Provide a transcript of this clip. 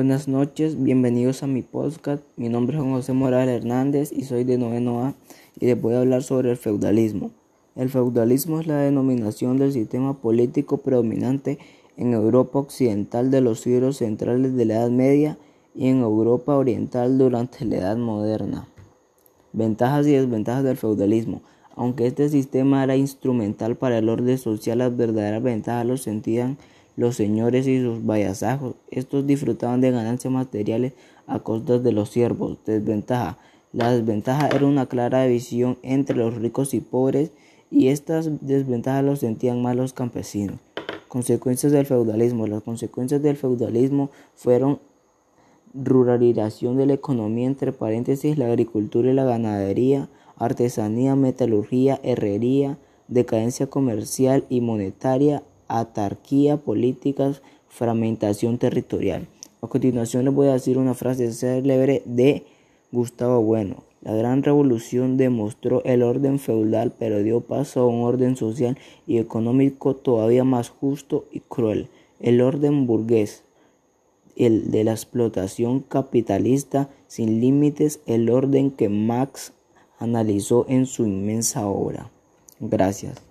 Buenas noches, bienvenidos a mi podcast. Mi nombre es José Morales Hernández y soy de noveno A y les voy a hablar sobre el feudalismo. El feudalismo es la denominación del sistema político predominante en Europa Occidental de los siglos centrales de la Edad Media y en Europa Oriental durante la Edad Moderna. Ventajas y desventajas del feudalismo. Aunque este sistema era instrumental para el orden social, las verdaderas ventajas lo sentían los señores y sus vallazajos. Estos disfrutaban de ganancias materiales a costas de los siervos. Desventaja. La desventaja era una clara división entre los ricos y pobres y estas desventajas lo sentían más los campesinos. Consecuencias del feudalismo. Las consecuencias del feudalismo fueron ruralización de la economía, entre paréntesis, la agricultura y la ganadería, artesanía, metalurgia, herrería, decadencia comercial y monetaria, atarquía, políticas, fragmentación territorial. A continuación les voy a decir una frase célebre de Gustavo Bueno. La gran revolución demostró el orden feudal, pero dio paso a un orden social y económico todavía más justo y cruel. El orden burgués, el de la explotación capitalista sin límites, el orden que Marx analizó en su inmensa obra. Gracias.